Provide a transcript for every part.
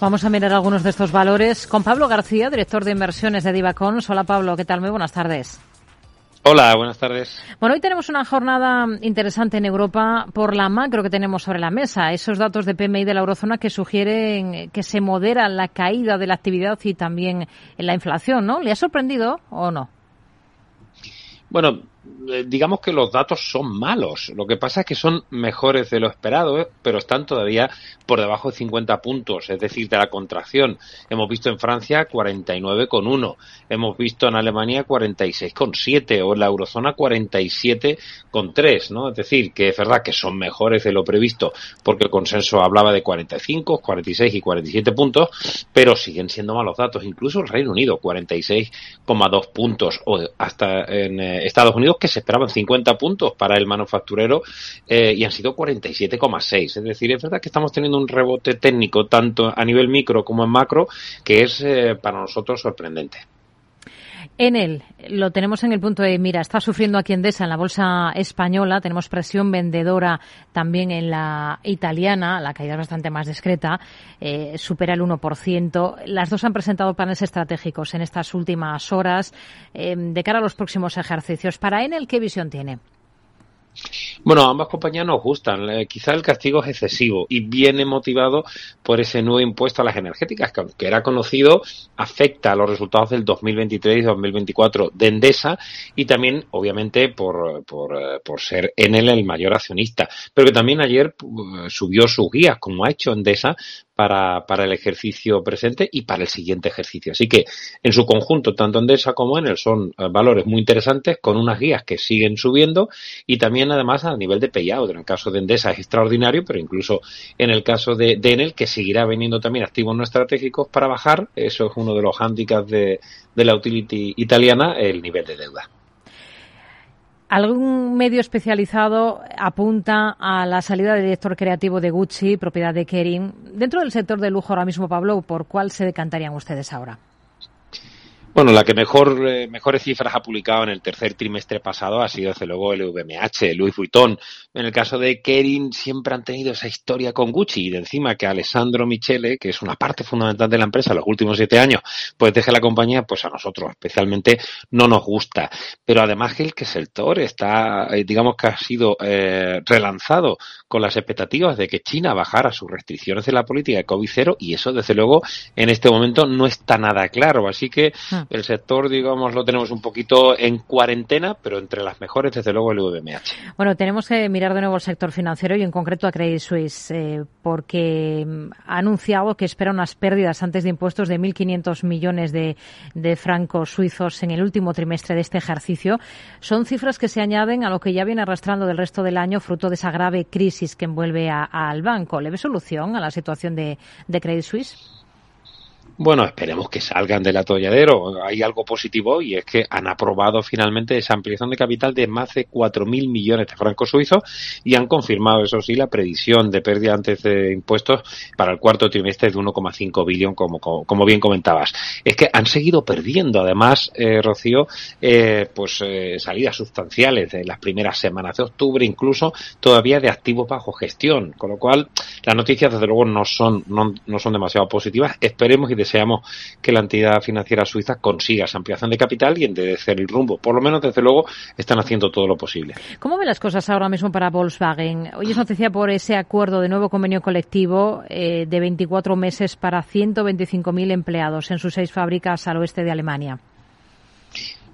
Vamos a mirar algunos de estos valores con Pablo García, director de inversiones de Divacons. Hola Pablo, ¿qué tal? Muy buenas tardes. Hola, buenas tardes. Bueno, hoy tenemos una jornada interesante en Europa por la macro que tenemos sobre la mesa. Esos datos de PMI de la eurozona que sugieren que se modera la caída de la actividad y también la inflación, ¿no? ¿Le ha sorprendido o no? Bueno, digamos que los datos son malos. Lo que pasa es que son mejores de lo esperado, ¿eh? pero están todavía por debajo de 50 puntos, es decir, de la contracción. Hemos visto en Francia 49,1, hemos visto en Alemania 46,7 o en la eurozona 47,3, ¿no? Es decir, que es verdad que son mejores de lo previsto porque el consenso hablaba de 45, 46 y 47 puntos, pero siguen siendo malos datos. Incluso el Reino Unido 46,2 puntos o hasta en eh, Estados Unidos que se esperaban 50 puntos para el manufacturero eh, y han sido 47,6. Es decir, es verdad que estamos teniendo un rebote técnico tanto a nivel micro como en macro que es eh, para nosotros sorprendente. En él, lo tenemos en el punto de mira, está sufriendo aquí Endesa en la bolsa española, tenemos presión vendedora también en la italiana, la caída es bastante más discreta, eh, supera el 1%. Las dos han presentado planes estratégicos en estas últimas horas eh, de cara a los próximos ejercicios. Para Enel, ¿qué visión tiene? Bueno, ambas compañías nos gustan. Eh, quizá el castigo es excesivo y viene motivado por ese nuevo impuesto a las energéticas, que aunque era conocido, afecta a los resultados del 2023 y 2024 de Endesa y también, obviamente, por, por, eh, por ser Enel el mayor accionista. Pero que también ayer uh, subió sus guías, como ha hecho Endesa, para, para el ejercicio presente y para el siguiente ejercicio. Así que, en su conjunto, tanto Endesa como Enel son eh, valores muy interesantes con unas guías que siguen subiendo y también, además, a nivel de payout. En el caso de Endesa es extraordinario, pero incluso en el caso de, de Enel, que seguirá vendiendo también activos no estratégicos para bajar, eso es uno de los hándicaps de, de la utility italiana, el nivel de deuda. Algún medio especializado apunta a la salida del director creativo de Gucci, propiedad de Kering. Dentro del sector de lujo ahora mismo, Pablo, ¿por cuál se decantarían ustedes ahora? Bueno, la que mejor, eh, mejores cifras ha publicado en el tercer trimestre pasado ha sido, desde luego, el VMH, Louis Vuitton. En el caso de Kering, siempre han tenido esa historia con Gucci y de encima que Alessandro Michele, que es una parte fundamental de la empresa los últimos siete años, pues deje la compañía, pues a nosotros especialmente no nos gusta. Pero además que el que sector está, eh, digamos que ha sido eh, relanzado con las expectativas de que China bajara sus restricciones de la política de COVID-0 y eso, desde luego, en este momento no está nada claro. Así que ah. El sector, digamos, lo tenemos un poquito en cuarentena, pero entre las mejores, desde luego, el VMH. Bueno, tenemos que mirar de nuevo el sector financiero y en concreto a Credit Suisse, eh, porque mm, ha anunciado que espera unas pérdidas antes de impuestos de 1.500 millones de, de francos suizos en el último trimestre de este ejercicio. Son cifras que se añaden a lo que ya viene arrastrando del resto del año, fruto de esa grave crisis que envuelve al banco. ¿Le ve solución a la situación de, de Credit Suisse? Bueno, esperemos que salgan del atolladero. Hay algo positivo y es que han aprobado finalmente esa ampliación de capital de más de 4.000 millones de francos suizos y han confirmado, eso sí, la previsión de pérdida antes de impuestos para el cuarto trimestre de 1,5 billón, como, como, bien comentabas. Es que han seguido perdiendo, además, eh, Rocío, eh, pues eh, salidas sustanciales de las primeras semanas de octubre, incluso todavía de activos bajo gestión, con lo cual las noticias, desde luego, no son, no, no son demasiado positivas. Esperemos y deseamos que la entidad financiera suiza consiga esa ampliación de capital y enderecer el rumbo. Por lo menos, desde luego, están haciendo todo lo posible. ¿Cómo ven las cosas ahora mismo para Volkswagen? Hoy es noticia por ese acuerdo de nuevo convenio colectivo eh, de 24 meses para 125.000 empleados en sus seis fábricas al oeste de Alemania.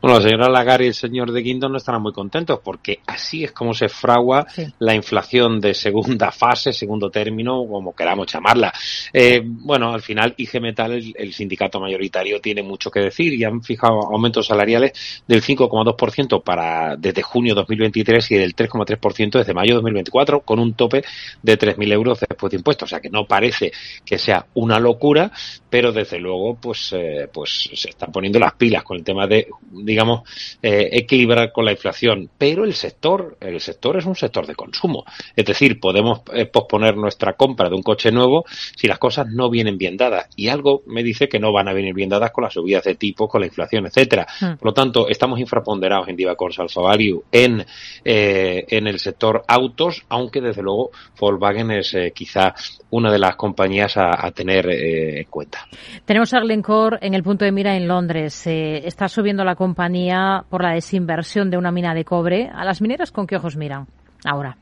Bueno, la señora Lagarde y el señor de Guindos no estarán muy contentos porque así es como se fragua sí. la inflación de segunda fase, segundo término, como queramos llamarla. Eh, bueno, al final IG Metal, el, el, sindicato mayoritario, tiene mucho que decir y han fijado aumentos salariales del 5,2% para desde junio 2023 y del 3,3% desde mayo 2024 con un tope de 3.000 euros después de impuestos. O sea que no parece que sea una locura, pero desde luego pues, eh, pues se están poniendo las pilas con el tema de, de digamos, eh, equilibrar con la inflación. Pero el sector, el sector es un sector de consumo. Es decir, podemos eh, posponer nuestra compra de un coche nuevo si las cosas no vienen bien dadas. Y algo me dice que no van a venir bien dadas con las subidas de tipo, con la inflación, etcétera. Hmm. Por lo tanto, estamos infraponderados en Divacors Alpha Value en, eh, en el sector autos, aunque desde luego Volkswagen es quizá una de las compañías a, tener en cuenta. Tenemos a Glencore en el punto de mira en Londres. está subiendo la compañía por la desinversión de una mina de cobre. ¿A las mineras con qué ojos miran ahora?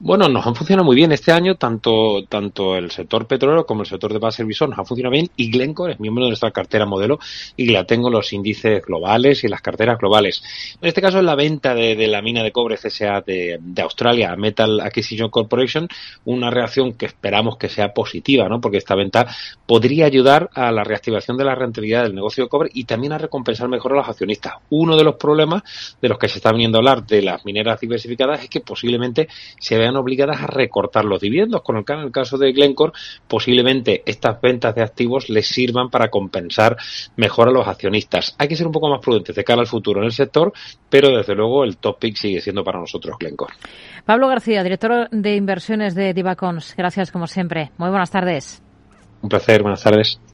Bueno, nos han funcionado muy bien este año, tanto, tanto el sector petrolero como el sector de base servicios nos han funcionado bien y Glencore es miembro de nuestra cartera modelo y la tengo los índices globales y las carteras globales. En este caso es la venta de, la mina de cobre CSA de, de, Australia, Metal Acquisition Corporation, una reacción que esperamos que sea positiva, ¿no? Porque esta venta podría ayudar a la reactivación de la rentabilidad del negocio de cobre y también a recompensar mejor a los accionistas. Uno de los problemas de los que se está viniendo a hablar de las mineras diversificadas es que posiblemente se vean obligadas a recortar los dividendos, con el, en el caso de Glencore posiblemente estas ventas de activos les sirvan para compensar mejor a los accionistas. Hay que ser un poco más prudentes de cara al futuro en el sector, pero desde luego el topic sigue siendo para nosotros Glencore. Pablo García, director de inversiones de Divacons. Gracias como siempre. Muy buenas tardes. Un placer, buenas tardes.